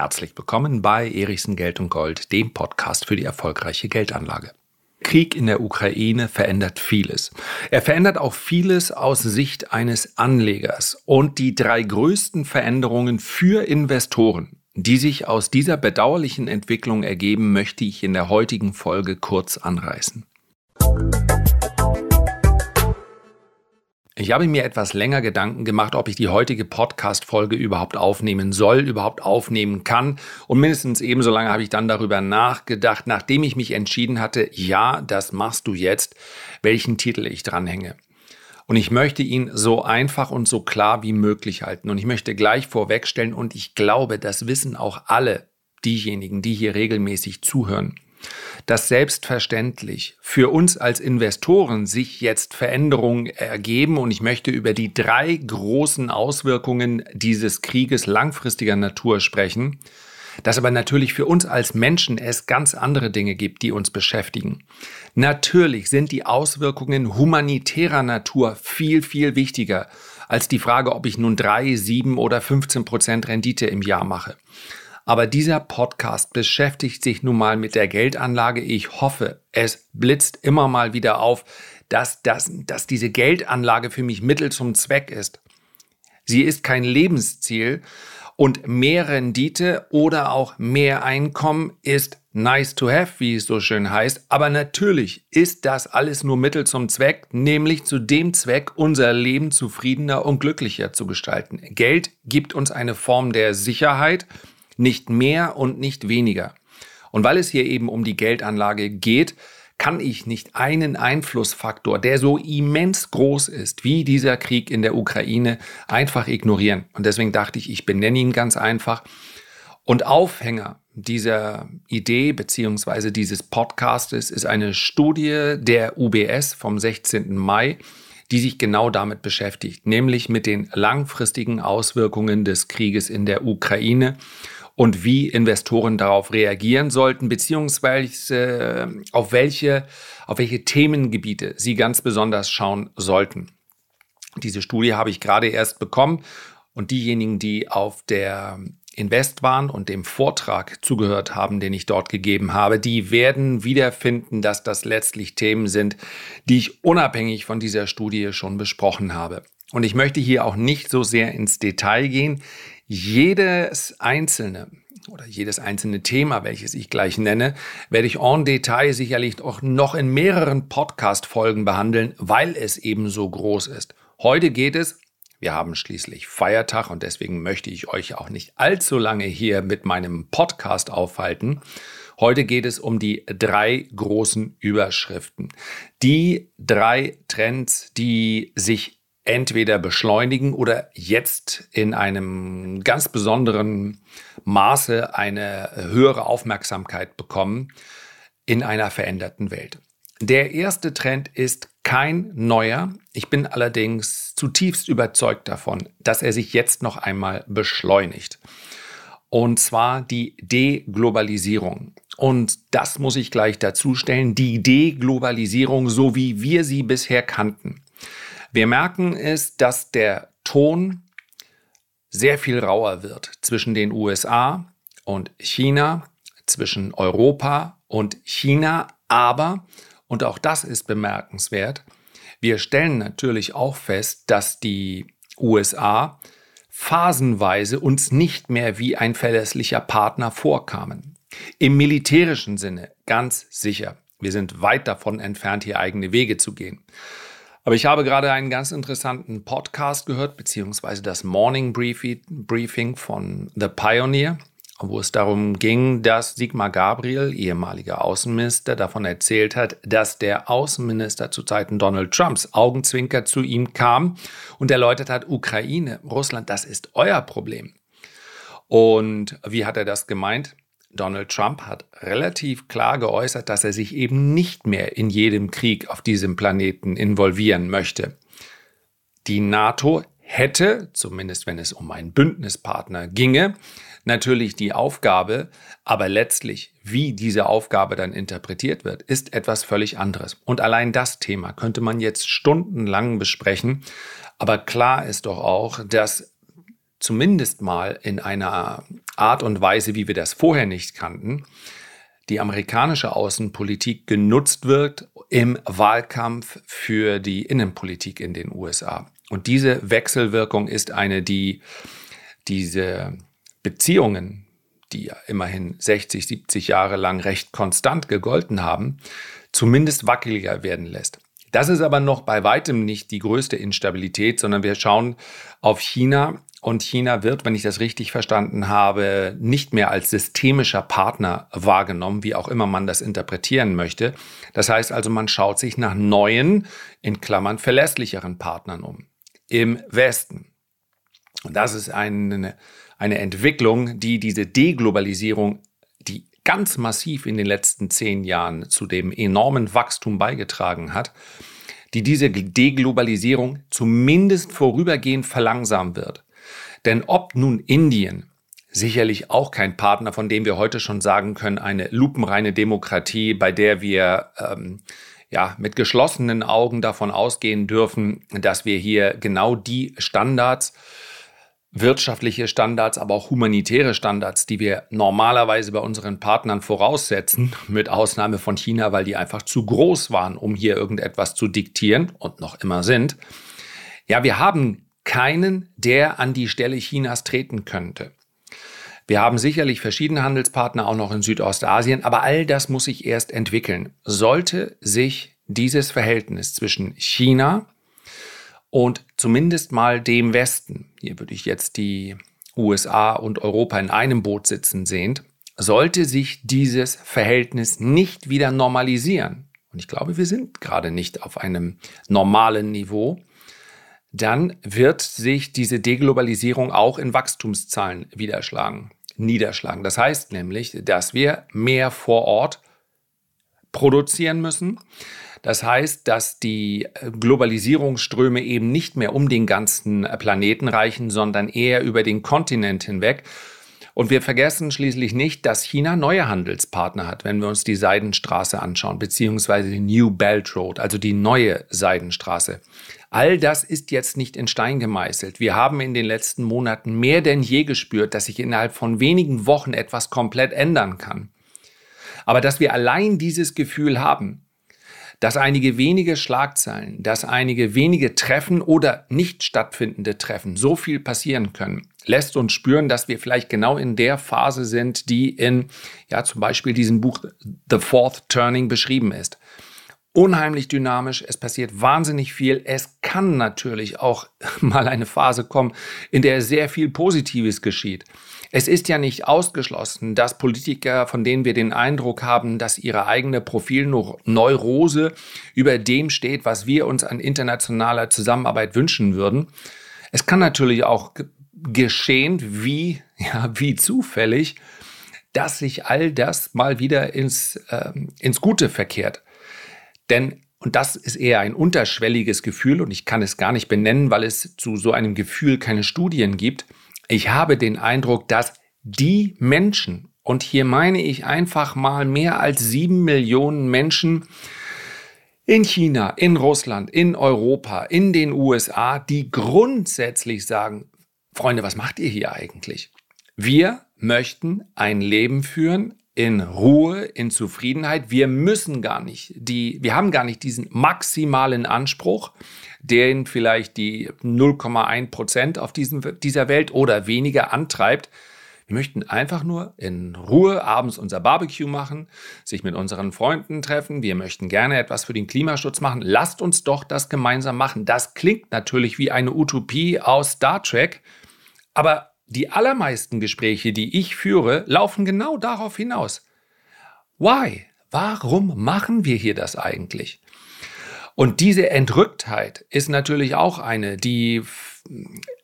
Herzlich willkommen bei Erichsen Geld und Gold, dem Podcast für die erfolgreiche Geldanlage. Krieg in der Ukraine verändert vieles. Er verändert auch vieles aus Sicht eines Anlegers. Und die drei größten Veränderungen für Investoren, die sich aus dieser bedauerlichen Entwicklung ergeben, möchte ich in der heutigen Folge kurz anreißen. Ich habe mir etwas länger Gedanken gemacht, ob ich die heutige Podcast-Folge überhaupt aufnehmen soll, überhaupt aufnehmen kann. Und mindestens ebenso lange habe ich dann darüber nachgedacht, nachdem ich mich entschieden hatte, ja, das machst du jetzt, welchen Titel ich dranhänge. Und ich möchte ihn so einfach und so klar wie möglich halten. Und ich möchte gleich vorwegstellen, und ich glaube, das wissen auch alle diejenigen, die hier regelmäßig zuhören dass selbstverständlich für uns als Investoren sich jetzt Veränderungen ergeben und ich möchte über die drei großen Auswirkungen dieses Krieges langfristiger Natur sprechen, dass aber natürlich für uns als Menschen es ganz andere Dinge gibt, die uns beschäftigen. Natürlich sind die Auswirkungen humanitärer Natur viel, viel wichtiger als die Frage, ob ich nun drei, sieben oder 15 Prozent Rendite im Jahr mache. Aber dieser Podcast beschäftigt sich nun mal mit der Geldanlage. Ich hoffe, es blitzt immer mal wieder auf, dass, dass, dass diese Geldanlage für mich Mittel zum Zweck ist. Sie ist kein Lebensziel und mehr Rendite oder auch mehr Einkommen ist nice to have, wie es so schön heißt. Aber natürlich ist das alles nur Mittel zum Zweck, nämlich zu dem Zweck, unser Leben zufriedener und glücklicher zu gestalten. Geld gibt uns eine Form der Sicherheit nicht mehr und nicht weniger. Und weil es hier eben um die Geldanlage geht, kann ich nicht einen Einflussfaktor, der so immens groß ist wie dieser Krieg in der Ukraine, einfach ignorieren. Und deswegen dachte ich, ich benenne ihn ganz einfach. Und Aufhänger dieser Idee beziehungsweise dieses Podcastes ist eine Studie der UBS vom 16. Mai, die sich genau damit beschäftigt, nämlich mit den langfristigen Auswirkungen des Krieges in der Ukraine und wie Investoren darauf reagieren sollten, beziehungsweise äh, auf welche, auf welche Themengebiete sie ganz besonders schauen sollten. Diese Studie habe ich gerade erst bekommen und diejenigen, die auf der Invest waren und dem Vortrag zugehört haben, den ich dort gegeben habe, die werden wiederfinden, dass das letztlich Themen sind, die ich unabhängig von dieser Studie schon besprochen habe. Und ich möchte hier auch nicht so sehr ins Detail gehen jedes einzelne oder jedes einzelne Thema, welches ich gleich nenne, werde ich en Detail sicherlich auch noch in mehreren Podcast-Folgen behandeln, weil es eben so groß ist. Heute geht es, wir haben schließlich Feiertag und deswegen möchte ich euch auch nicht allzu lange hier mit meinem Podcast aufhalten. Heute geht es um die drei großen Überschriften. Die drei Trends, die sich entweder beschleunigen oder jetzt in einem ganz besonderen Maße eine höhere Aufmerksamkeit bekommen in einer veränderten Welt. Der erste Trend ist kein neuer. Ich bin allerdings zutiefst überzeugt davon, dass er sich jetzt noch einmal beschleunigt. Und zwar die Deglobalisierung. Und das muss ich gleich dazu stellen, die Deglobalisierung, so wie wir sie bisher kannten. Wir merken es, dass der Ton sehr viel rauer wird zwischen den USA und China, zwischen Europa und China. Aber, und auch das ist bemerkenswert, wir stellen natürlich auch fest, dass die USA phasenweise uns nicht mehr wie ein verlässlicher Partner vorkamen. Im militärischen Sinne ganz sicher. Wir sind weit davon entfernt, hier eigene Wege zu gehen. Aber ich habe gerade einen ganz interessanten Podcast gehört, beziehungsweise das Morning Briefing von The Pioneer, wo es darum ging, dass Sigmar Gabriel, ehemaliger Außenminister, davon erzählt hat, dass der Außenminister zu Zeiten Donald Trumps Augenzwinker zu ihm kam und erläutert hat, Ukraine, Russland, das ist euer Problem. Und wie hat er das gemeint? Donald Trump hat relativ klar geäußert, dass er sich eben nicht mehr in jedem Krieg auf diesem Planeten involvieren möchte. Die NATO hätte, zumindest wenn es um einen Bündnispartner ginge, natürlich die Aufgabe, aber letztlich, wie diese Aufgabe dann interpretiert wird, ist etwas völlig anderes. Und allein das Thema könnte man jetzt stundenlang besprechen, aber klar ist doch auch, dass zumindest mal in einer Art und Weise, wie wir das vorher nicht kannten, die amerikanische Außenpolitik genutzt wird im Wahlkampf für die Innenpolitik in den USA. Und diese Wechselwirkung ist eine, die diese Beziehungen, die ja immerhin 60, 70 Jahre lang recht konstant gegolten haben, zumindest wackeliger werden lässt. Das ist aber noch bei weitem nicht die größte Instabilität, sondern wir schauen auf China und China wird, wenn ich das richtig verstanden habe, nicht mehr als systemischer Partner wahrgenommen, wie auch immer man das interpretieren möchte. Das heißt also, man schaut sich nach neuen, in Klammern verlässlicheren Partnern um. Im Westen. Und das ist eine, eine Entwicklung, die diese Deglobalisierung, die ganz massiv in den letzten zehn Jahren zu dem enormen Wachstum beigetragen hat, die diese Deglobalisierung zumindest vorübergehend verlangsamen wird. Denn ob nun Indien, sicherlich auch kein Partner, von dem wir heute schon sagen können, eine lupenreine Demokratie, bei der wir ähm, ja mit geschlossenen Augen davon ausgehen dürfen, dass wir hier genau die Standards wirtschaftliche Standards, aber auch humanitäre Standards, die wir normalerweise bei unseren Partnern voraussetzen, mit Ausnahme von China, weil die einfach zu groß waren, um hier irgendetwas zu diktieren und noch immer sind. Ja, wir haben keinen, der an die Stelle Chinas treten könnte. Wir haben sicherlich verschiedene Handelspartner auch noch in Südostasien, aber all das muss sich erst entwickeln. Sollte sich dieses Verhältnis zwischen China und zumindest mal dem Westen, hier würde ich jetzt die USA und Europa in einem Boot sitzen sehend, sollte sich dieses Verhältnis nicht wieder normalisieren, und ich glaube, wir sind gerade nicht auf einem normalen Niveau, dann wird sich diese Deglobalisierung auch in Wachstumszahlen widerschlagen, niederschlagen. Das heißt nämlich, dass wir mehr vor Ort produzieren müssen. Das heißt, dass die Globalisierungsströme eben nicht mehr um den ganzen Planeten reichen, sondern eher über den Kontinent hinweg. Und wir vergessen schließlich nicht, dass China neue Handelspartner hat, wenn wir uns die Seidenstraße anschauen, beziehungsweise die New Belt Road, also die neue Seidenstraße. All das ist jetzt nicht in Stein gemeißelt. Wir haben in den letzten Monaten mehr denn je gespürt, dass sich innerhalb von wenigen Wochen etwas komplett ändern kann. Aber dass wir allein dieses Gefühl haben, dass einige wenige Schlagzeilen, dass einige wenige Treffen oder nicht stattfindende Treffen so viel passieren können, lässt uns spüren, dass wir vielleicht genau in der Phase sind, die in, ja, zum Beispiel diesem Buch The Fourth Turning beschrieben ist unheimlich dynamisch, es passiert wahnsinnig viel. Es kann natürlich auch mal eine Phase kommen, in der sehr viel Positives geschieht. Es ist ja nicht ausgeschlossen, dass Politiker, von denen wir den Eindruck haben, dass ihre eigene Profilneurose über dem steht, was wir uns an internationaler Zusammenarbeit wünschen würden. Es kann natürlich auch geschehen, wie, ja, wie zufällig, dass sich all das mal wieder ins, äh, ins Gute verkehrt. Denn, und das ist eher ein unterschwelliges Gefühl und ich kann es gar nicht benennen, weil es zu so einem Gefühl keine Studien gibt. Ich habe den Eindruck, dass die Menschen, und hier meine ich einfach mal mehr als sieben Millionen Menschen, in China, in Russland, in Europa, in den USA, die grundsätzlich sagen, Freunde, was macht ihr hier eigentlich? Wir möchten ein Leben führen, in Ruhe, in Zufriedenheit. Wir müssen gar nicht, die, wir haben gar nicht diesen maximalen Anspruch, den vielleicht die 0,1 Prozent auf diesem, dieser Welt oder weniger antreibt. Wir möchten einfach nur in Ruhe abends unser Barbecue machen, sich mit unseren Freunden treffen. Wir möchten gerne etwas für den Klimaschutz machen. Lasst uns doch das gemeinsam machen. Das klingt natürlich wie eine Utopie aus Star Trek, aber die allermeisten Gespräche, die ich führe, laufen genau darauf hinaus. Why? Warum machen wir hier das eigentlich? Und diese Entrücktheit ist natürlich auch eine, die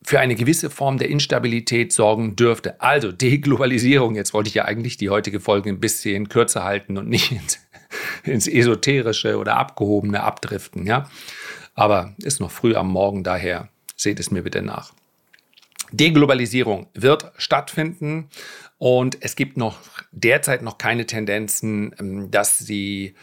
für eine gewisse Form der Instabilität sorgen dürfte. Also Deglobalisierung, jetzt wollte ich ja eigentlich die heutige Folge ein bisschen kürzer halten und nicht ins, ins Esoterische oder Abgehobene abdriften, ja. Aber ist noch früh am Morgen, daher seht es mir bitte nach. Deglobalisierung wird stattfinden und es gibt noch derzeit noch keine Tendenzen, ähm, dass sie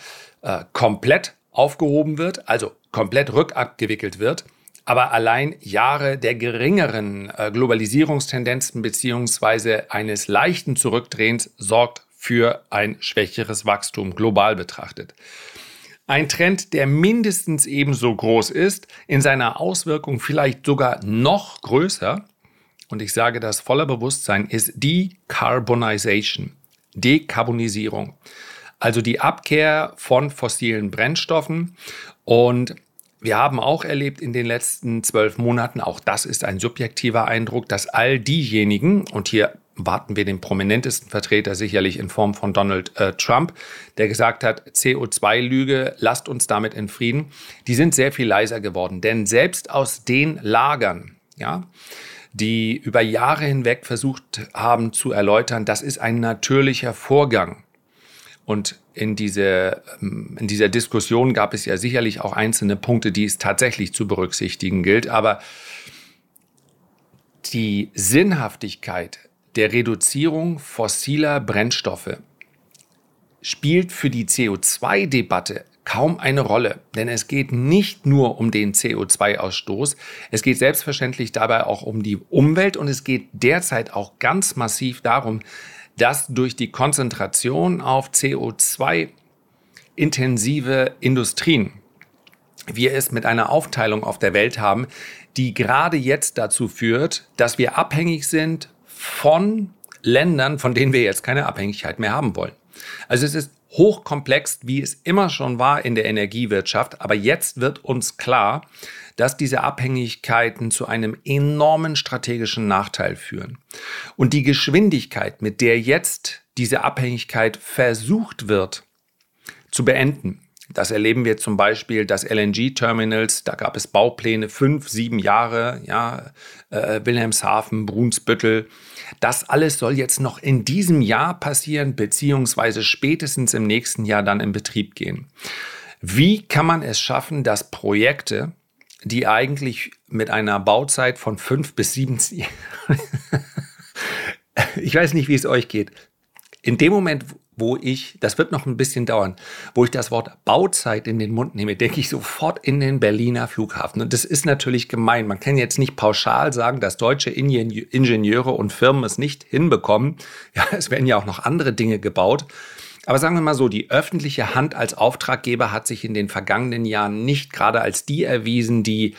äh, komplett aufgehoben wird, also komplett rückabgewickelt wird. Aber allein Jahre der geringeren äh, Globalisierungstendenzen beziehungsweise eines leichten Zurückdrehens sorgt für ein schwächeres Wachstum global betrachtet. Ein Trend, der mindestens ebenso groß ist, in seiner Auswirkung vielleicht sogar noch größer, und ich sage das voller Bewusstsein, ist Decarbonization, Dekarbonisierung. Also die Abkehr von fossilen Brennstoffen. Und wir haben auch erlebt in den letzten zwölf Monaten, auch das ist ein subjektiver Eindruck, dass all diejenigen, und hier warten wir den prominentesten Vertreter sicherlich in Form von Donald äh, Trump, der gesagt hat, CO2-Lüge, lasst uns damit in Frieden, die sind sehr viel leiser geworden. Denn selbst aus den Lagern, ja, die über Jahre hinweg versucht haben zu erläutern, das ist ein natürlicher Vorgang. Und in, diese, ähm, in dieser Diskussion gab es ja sicherlich auch einzelne Punkte, die es tatsächlich zu berücksichtigen gilt. Aber die Sinnhaftigkeit der Reduzierung fossiler Brennstoffe spielt für die CO2-Debatte kaum eine Rolle, denn es geht nicht nur um den CO2-Ausstoß, es geht selbstverständlich dabei auch um die Umwelt. Und es geht derzeit auch ganz massiv darum, dass durch die Konzentration auf CO2 intensive Industrien wir es mit einer Aufteilung auf der Welt haben, die gerade jetzt dazu führt, dass wir abhängig sind von Ländern, von denen wir jetzt keine Abhängigkeit mehr haben wollen. Also es ist hochkomplex, wie es immer schon war in der Energiewirtschaft, aber jetzt wird uns klar, dass diese Abhängigkeiten zu einem enormen strategischen Nachteil führen. Und die Geschwindigkeit, mit der jetzt diese Abhängigkeit versucht wird zu beenden, das erleben wir zum Beispiel, dass LNG-Terminals, da gab es Baupläne, fünf, sieben Jahre, ja, äh, Wilhelmshaven, Brunsbüttel. Das alles soll jetzt noch in diesem Jahr passieren, beziehungsweise spätestens im nächsten Jahr dann in Betrieb gehen. Wie kann man es schaffen, dass Projekte, die eigentlich mit einer Bauzeit von fünf bis sieben, ich weiß nicht, wie es euch geht, in dem Moment, wo ich, das wird noch ein bisschen dauern, wo ich das Wort Bauzeit in den Mund nehme, denke ich sofort in den Berliner Flughafen. Und das ist natürlich gemein. Man kann jetzt nicht pauschal sagen, dass deutsche Ingenieure und Firmen es nicht hinbekommen. Ja, es werden ja auch noch andere Dinge gebaut. Aber sagen wir mal so, die öffentliche Hand als Auftraggeber hat sich in den vergangenen Jahren nicht gerade als die erwiesen, die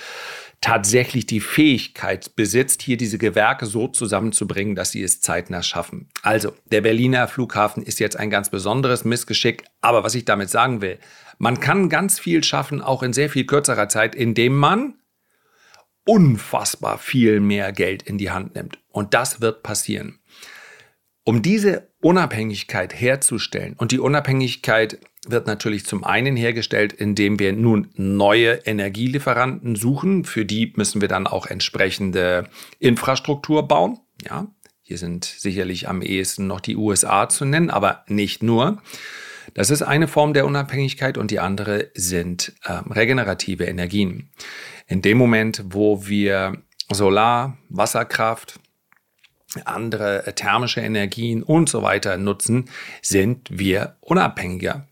tatsächlich die Fähigkeit besitzt, hier diese Gewerke so zusammenzubringen, dass sie es zeitnah schaffen. Also, der Berliner Flughafen ist jetzt ein ganz besonderes Missgeschick. Aber was ich damit sagen will, man kann ganz viel schaffen, auch in sehr viel kürzerer Zeit, indem man unfassbar viel mehr Geld in die Hand nimmt. Und das wird passieren. Um diese Unabhängigkeit herzustellen, und die Unabhängigkeit wird natürlich zum einen hergestellt, indem wir nun neue Energielieferanten suchen. Für die müssen wir dann auch entsprechende Infrastruktur bauen. Ja, hier sind sicherlich am ehesten noch die USA zu nennen, aber nicht nur. Das ist eine Form der Unabhängigkeit und die andere sind äh, regenerative Energien. In dem Moment, wo wir Solar, Wasserkraft, andere thermische Energien und so weiter nutzen, sind wir unabhängiger.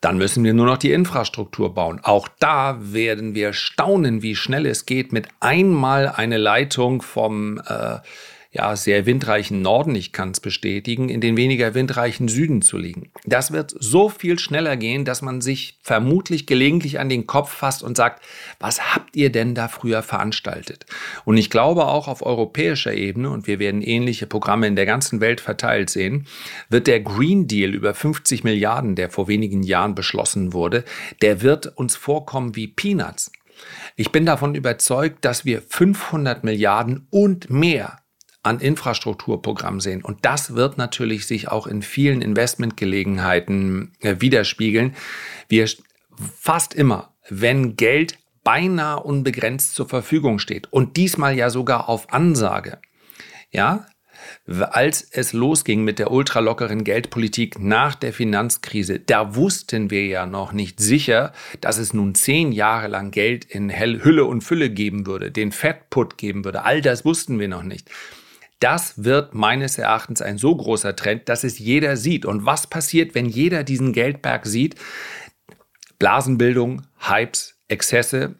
Dann müssen wir nur noch die Infrastruktur bauen. Auch da werden wir staunen, wie schnell es geht, mit einmal eine Leitung vom äh, ja, sehr windreichen Norden, ich kann es bestätigen, in den weniger windreichen Süden zu liegen. Das wird so viel schneller gehen, dass man sich vermutlich gelegentlich an den Kopf fasst und sagt, was habt ihr denn da früher veranstaltet? Und ich glaube auch auf europäischer Ebene, und wir werden ähnliche Programme in der ganzen Welt verteilt sehen, wird der Green Deal über 50 Milliarden, der vor wenigen Jahren beschlossen wurde, der wird uns vorkommen wie Peanuts. Ich bin davon überzeugt, dass wir 500 Milliarden und mehr an Infrastrukturprogrammen sehen. Und das wird natürlich sich auch in vielen Investmentgelegenheiten äh, widerspiegeln. Wir fast immer, wenn Geld beinahe unbegrenzt zur Verfügung steht und diesmal ja sogar auf Ansage, ja, als es losging mit der ultralockeren Geldpolitik nach der Finanzkrise, da wussten wir ja noch nicht sicher, dass es nun zehn Jahre lang Geld in Hülle und Fülle geben würde, den Fettput geben würde. All das wussten wir noch nicht. Das wird meines Erachtens ein so großer Trend, dass es jeder sieht. Und was passiert, wenn jeder diesen Geldberg sieht? Blasenbildung, Hypes, Exzesse,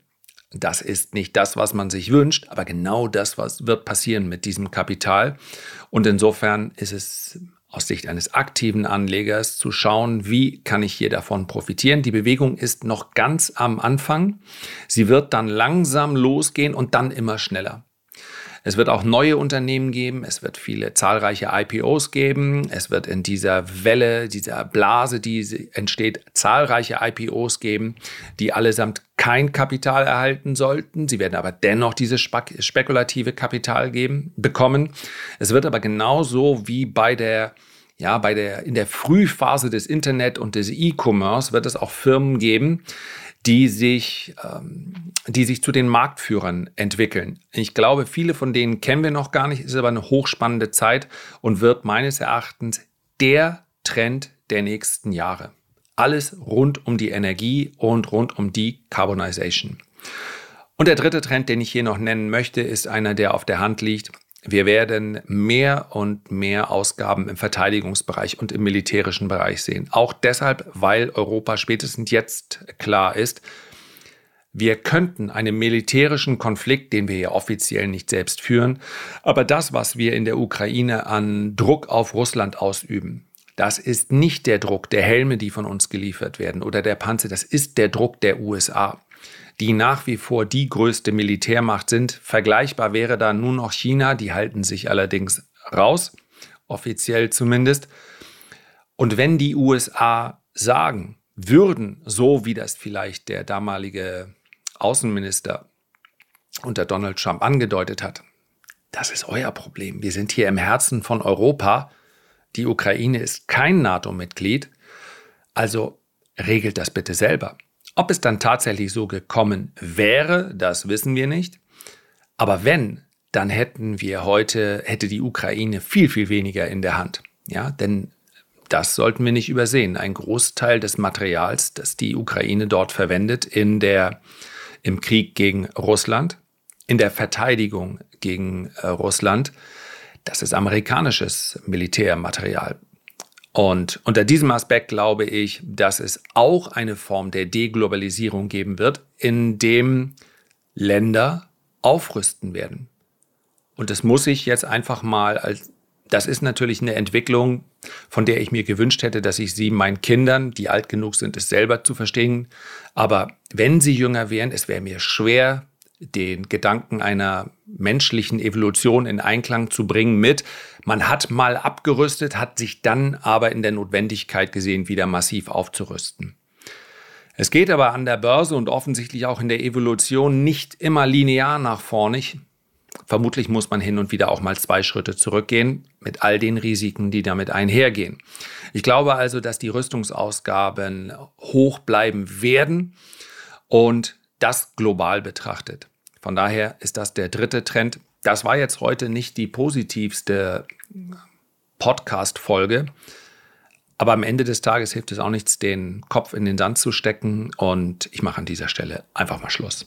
Das ist nicht das, was man sich wünscht, aber genau das, was wird passieren mit diesem Kapital. Und insofern ist es aus Sicht eines aktiven Anlegers zu schauen, wie kann ich hier davon profitieren. Die Bewegung ist noch ganz am Anfang. Sie wird dann langsam losgehen und dann immer schneller. Es wird auch neue Unternehmen geben, es wird viele zahlreiche IPOs geben, es wird in dieser Welle, dieser Blase, die entsteht, zahlreiche IPOs geben, die allesamt kein Kapital erhalten sollten. Sie werden aber dennoch dieses spekulative Kapital geben, bekommen. Es wird aber genauso wie bei der ja, bei der, in der Frühphase des Internet und des E-Commerce wird es auch Firmen geben, die sich, ähm, die sich zu den Marktführern entwickeln. Ich glaube, viele von denen kennen wir noch gar nicht, ist aber eine hochspannende Zeit und wird meines Erachtens der Trend der nächsten Jahre. Alles rund um die Energie und rund um die Carbonization. Und der dritte Trend, den ich hier noch nennen möchte, ist einer, der auf der Hand liegt. Wir werden mehr und mehr Ausgaben im Verteidigungsbereich und im militärischen Bereich sehen. Auch deshalb, weil Europa spätestens jetzt klar ist, wir könnten einen militärischen Konflikt, den wir ja offiziell nicht selbst führen, aber das, was wir in der Ukraine an Druck auf Russland ausüben, das ist nicht der Druck der Helme, die von uns geliefert werden oder der Panzer, das ist der Druck der USA die nach wie vor die größte Militärmacht sind. Vergleichbar wäre da nur noch China, die halten sich allerdings raus, offiziell zumindest. Und wenn die USA sagen würden, so wie das vielleicht der damalige Außenminister unter Donald Trump angedeutet hat, das ist euer Problem. Wir sind hier im Herzen von Europa. Die Ukraine ist kein NATO-Mitglied. Also regelt das bitte selber. Ob es dann tatsächlich so gekommen wäre, das wissen wir nicht. Aber wenn, dann hätten wir heute, hätte die Ukraine viel, viel weniger in der Hand. Ja, denn das sollten wir nicht übersehen. Ein Großteil des Materials, das die Ukraine dort verwendet in der, im Krieg gegen Russland, in der Verteidigung gegen äh, Russland, das ist amerikanisches Militärmaterial. Und unter diesem Aspekt glaube ich, dass es auch eine Form der Deglobalisierung geben wird, in dem Länder aufrüsten werden. Und das muss ich jetzt einfach mal als, das ist natürlich eine Entwicklung, von der ich mir gewünscht hätte, dass ich sie meinen Kindern, die alt genug sind, es selber zu verstehen. Aber wenn sie jünger wären, es wäre mir schwer, den Gedanken einer menschlichen Evolution in Einklang zu bringen mit, man hat mal abgerüstet, hat sich dann aber in der Notwendigkeit gesehen, wieder massiv aufzurüsten. Es geht aber an der Börse und offensichtlich auch in der Evolution nicht immer linear nach vorne. Vermutlich muss man hin und wieder auch mal zwei Schritte zurückgehen, mit all den Risiken, die damit einhergehen. Ich glaube also, dass die Rüstungsausgaben hoch bleiben werden und das global betrachtet. Von daher ist das der dritte Trend. Das war jetzt heute nicht die positivste Podcast-Folge, aber am Ende des Tages hilft es auch nichts, den Kopf in den Sand zu stecken und ich mache an dieser Stelle einfach mal Schluss.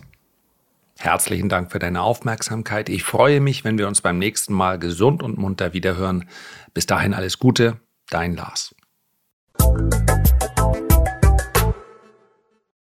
Herzlichen Dank für deine Aufmerksamkeit. Ich freue mich, wenn wir uns beim nächsten Mal gesund und munter wiederhören. Bis dahin alles Gute, dein Lars.